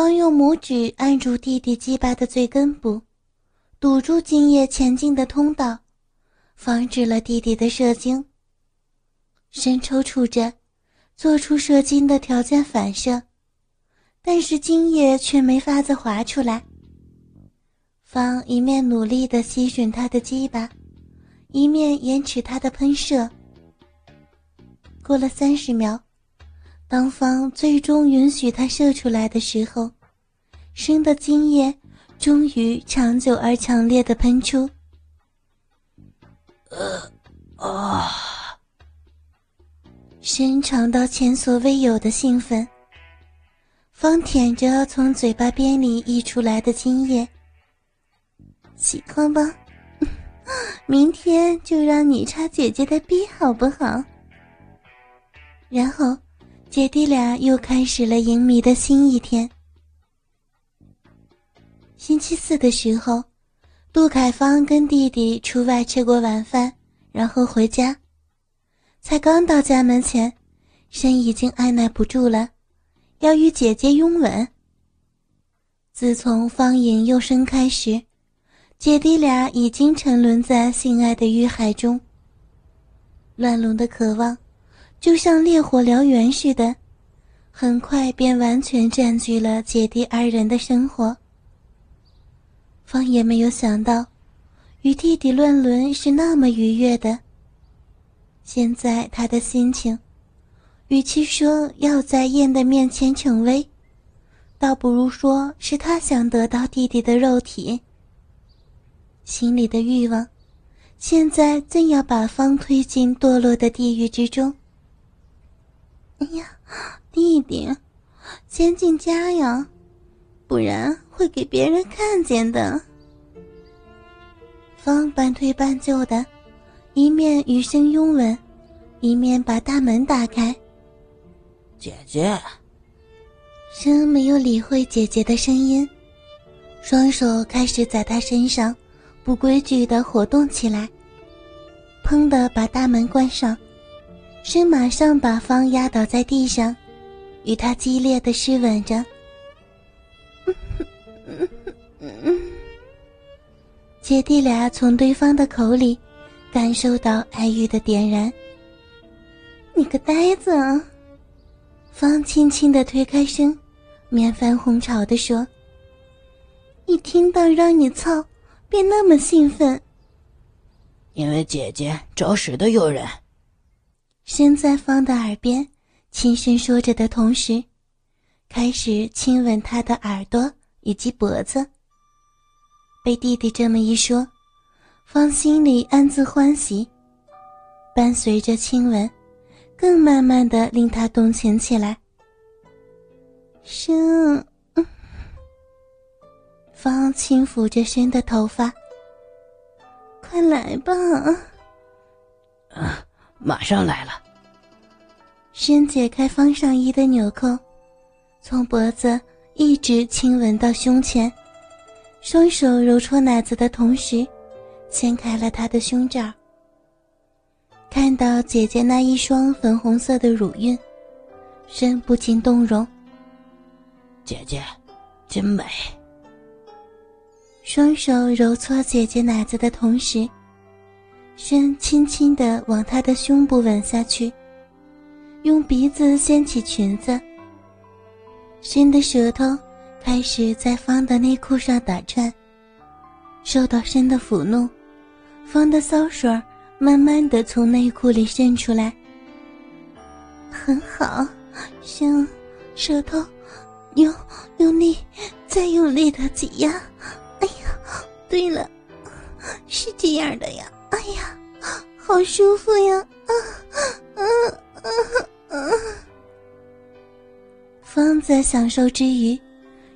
方用拇指按住弟弟鸡巴的最根部，堵住精液前进的通道，防止了弟弟的射精。身抽搐着，做出射精的条件反射，但是精液却没法子滑出来。方一面努力的吸吮他的鸡巴，一面延迟他的喷射。过了三十秒。当方最终允许他射出来的时候，生的精液终于长久而强烈的喷出。呃，啊！深尝到前所未有的兴奋。方舔着从嘴巴边里溢出来的精液，喜欢吧？明天就让你插姐姐的逼，好不好？然后。姐弟俩又开始了淫迷的新一天。星期四的时候，杜凯芳跟弟弟出外吃过晚饭，然后回家。才刚到家门前，身已经按耐不住了，要与姐姐拥吻。自从方颖又生开始，姐弟俩已经沉沦在性爱的欲海中。乱伦的渴望。就像烈火燎原似的，很快便完全占据了姐弟二人的生活。方也没有想到，与弟弟乱伦是那么愉悦的。现在他的心情，与其说要在燕的面前逞威，倒不如说是他想得到弟弟的肉体。心里的欲望，现在正要把方推进堕落的地狱之中。哎呀，弟弟，先进家呀，不然会给别人看见的。方半推半就的，一面与声拥吻，一面把大门打开。姐姐，生没有理会姐姐的声音，双手开始在她身上不规矩的活动起来，砰的把大门关上。申马上把方压倒在地上，与他激烈的湿吻着。姐弟俩从对方的口里感受到爱欲的点燃。你个呆子！方轻轻的推开身，面泛红潮的说：“一听到让你操，便那么兴奋。因为姐姐着实的诱人。”身在方的耳边轻声说着的同时，开始亲吻他的耳朵以及脖子。被弟弟这么一说，方心里暗自欢喜，伴随着亲吻，更慢慢的令他动情起来。生，方轻抚着生的头发，快来吧。啊。马上来了。深解开方上衣的纽扣，从脖子一直亲吻到胸前，双手揉搓奶子的同时，掀开了他的胸罩。看到姐姐那一双粉红色的乳晕，深不禁动容。姐姐，真美。双手揉搓姐姐奶子的同时。身轻轻地往他的胸部吻下去，用鼻子掀起裙子。身的舌头开始在方的内裤上打转。受到深的抚弄，方的骚水慢慢的从内裤里渗出来。很好，身，舌头，用用力，再用力的挤压。哎呀，对了，是这样的呀。哎呀，好舒服呀！啊啊啊啊！方子享受之余，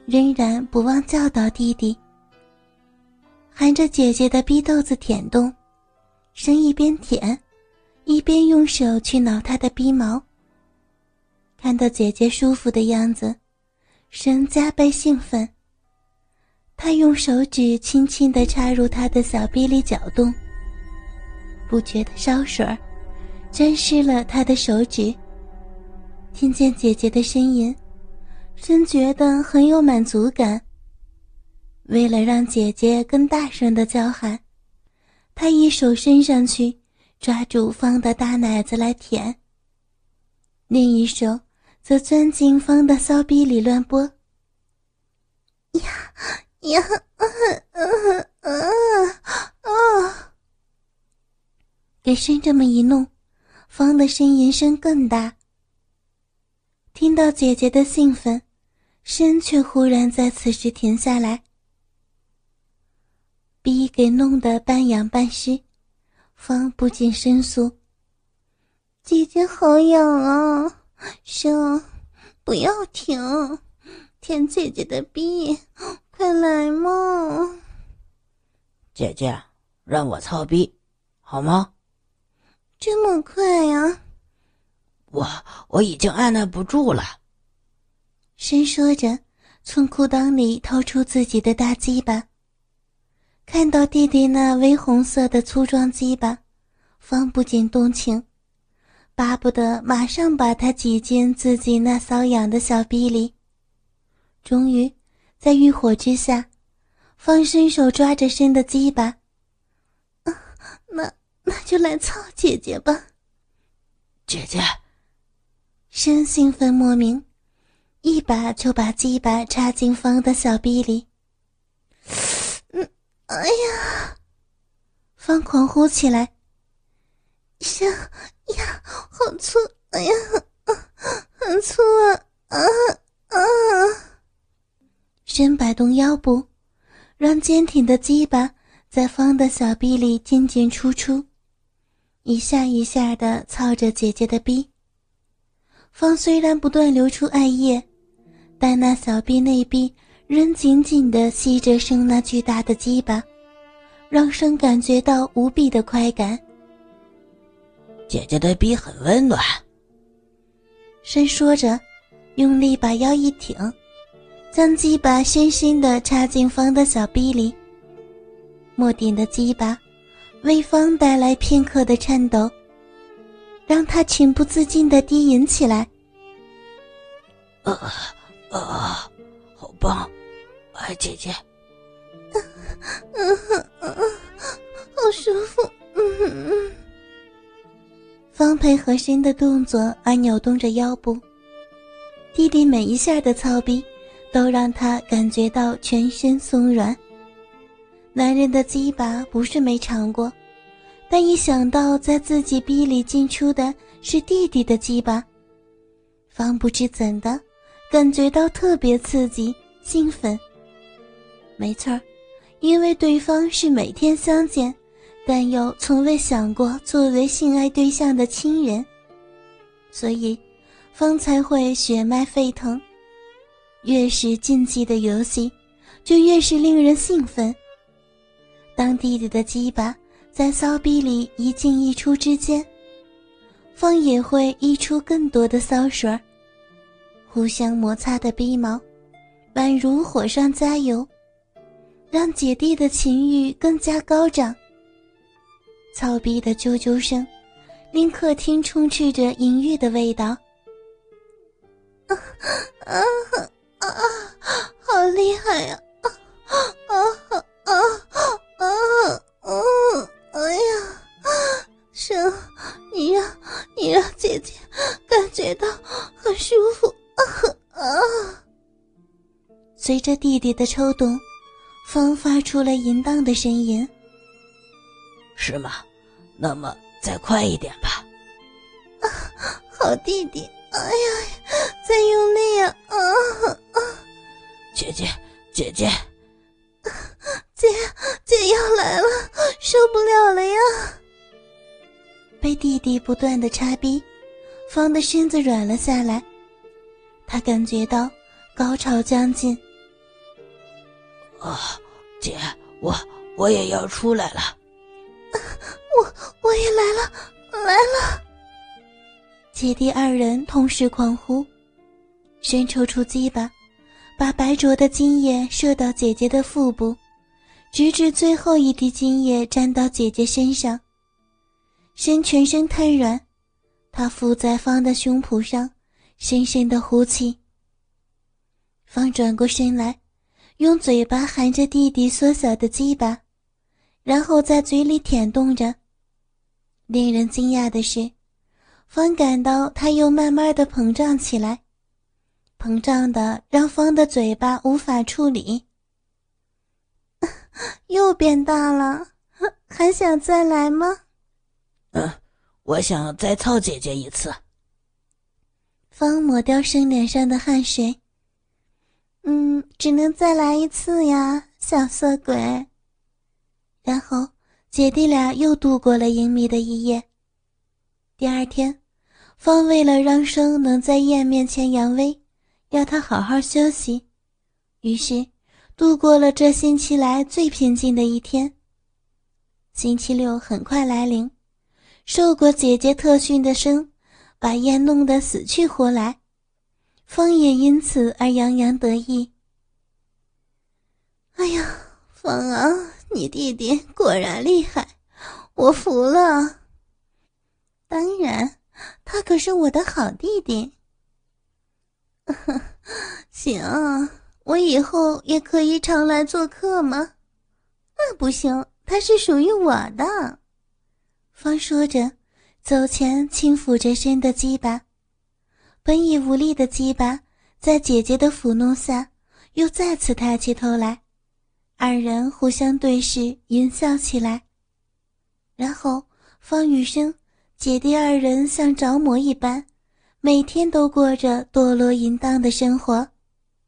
仍然不忘教导弟弟，含着姐姐的逼豆子舔动，生一边舔，一边用手去挠她的逼毛。看到姐姐舒服的样子，生加倍兴奋。他用手指轻轻的插入她的小臂里搅动。不觉的烧水，沾湿了他的手指。听见姐姐的呻吟，真觉得很有满足感。为了让姐姐更大声的叫喊，他一手伸上去抓住方的大奶子来舔，另一手则钻进方的骚逼里乱拨。呀呀，嗯嗯嗯！给身这么一弄，方的呻吟声更大。听到姐姐的兴奋，身却忽然在此时停下来。逼给弄得半痒半湿，方不禁申诉：“姐姐好痒啊，生，不要停，舔姐姐的逼，快来嘛！”姐姐，让我操逼，好吗？这么快呀？我我已经按捺不住了。伸说着，从裤裆里掏出自己的大鸡巴。看到弟弟那微红色的粗壮鸡巴，方不禁动情，巴不得马上把它挤进自己那瘙痒的小臂里。终于，在欲火之下，方伸手抓着身的鸡巴，那那就来操姐姐吧。姐姐，申兴奋莫名，一把就把鸡巴插进方的小臂里。嗯哎呀！方狂呼起来，呀呀，好粗！哎呀，很粗啊！啊啊！身摆动腰部，让坚挺的鸡巴在方的小臂里进进出出，一下一下的操着姐姐的逼。方虽然不断流出艾叶，但那小臂内壁。仍紧紧的吸着生那巨大的鸡巴，让生感觉到无比的快感。姐姐的逼很温暖。生说着，用力把腰一挺，将鸡巴深深的插进方的小逼里。莫顶的鸡巴为方带来片刻的颤抖，让他情不自禁的低吟起来。啊啊！好棒，哎姐姐。嗯嗯嗯，好舒服。嗯嗯。方配合身的动作而扭动着腰部，弟弟每一下的操逼都让他感觉到全身松软。男人的鸡巴不是没尝过，但一想到在自己逼里进出的是弟弟的鸡巴，方不知怎的。感觉到特别刺激、兴奋。没错儿，因为对方是每天相见，但又从未想过作为性爱对象的亲人，所以方才会血脉沸腾。越是禁忌的游戏，就越是令人兴奋。当弟弟的鸡巴在骚逼里一进一出之间，方也会溢出更多的骚水儿。互相摩擦的鼻毛，宛如火上加油，让姐弟的情欲更加高涨。操逼的啾啾声，令客厅充斥着淫欲的味道。啊啊啊！好厉害呀！啊啊啊啊着弟弟的抽动，方发出了淫荡的声音。是吗？那么再快一点吧。啊，好弟弟！哎呀，再用力呀！啊啊！姐姐，姐姐，姐姐要来了，受不了了呀！被弟弟不断的插逼，方的身子软了下来。他感觉到高潮将近。啊，姐，我我也要出来了。我我也来了，来了。姐弟二人同时狂呼，伸抽出鸡巴，把白灼的精液射到姐姐的腹部，直至最后一滴精液沾到姐姐身上。身全身瘫软，他伏在方的胸脯上。深深的呼气，方转过身来，用嘴巴含着弟弟缩小的鸡巴，然后在嘴里舔动着。令人惊讶的是，方感到他又慢慢的膨胀起来，膨胀的让方的嘴巴无法处理。又变大了，还想再来吗？嗯，我想再操姐姐一次。方抹掉生脸上的汗水。嗯，只能再来一次呀，小色鬼。然后姐弟俩又度过了隐秘的一夜。第二天，方为了让生能在燕面前扬威，要他好好休息，于是度过了这星期来最平静的一天。星期六很快来临，受过姐姐特训的生。把燕弄得死去活来，方也因此而洋洋得意。哎呀，方啊，你弟弟果然厉害，我服了。当然，他可是我的好弟弟。行，我以后也可以常来做客吗？那不行，他是属于我的。方说着。走前轻抚着身的鸡巴，本已无力的鸡巴，在姐姐的抚弄下，又再次抬起头来。二人互相对视，淫笑起来。然后方雨生姐弟二人像着魔一般，每天都过着堕落淫荡的生活。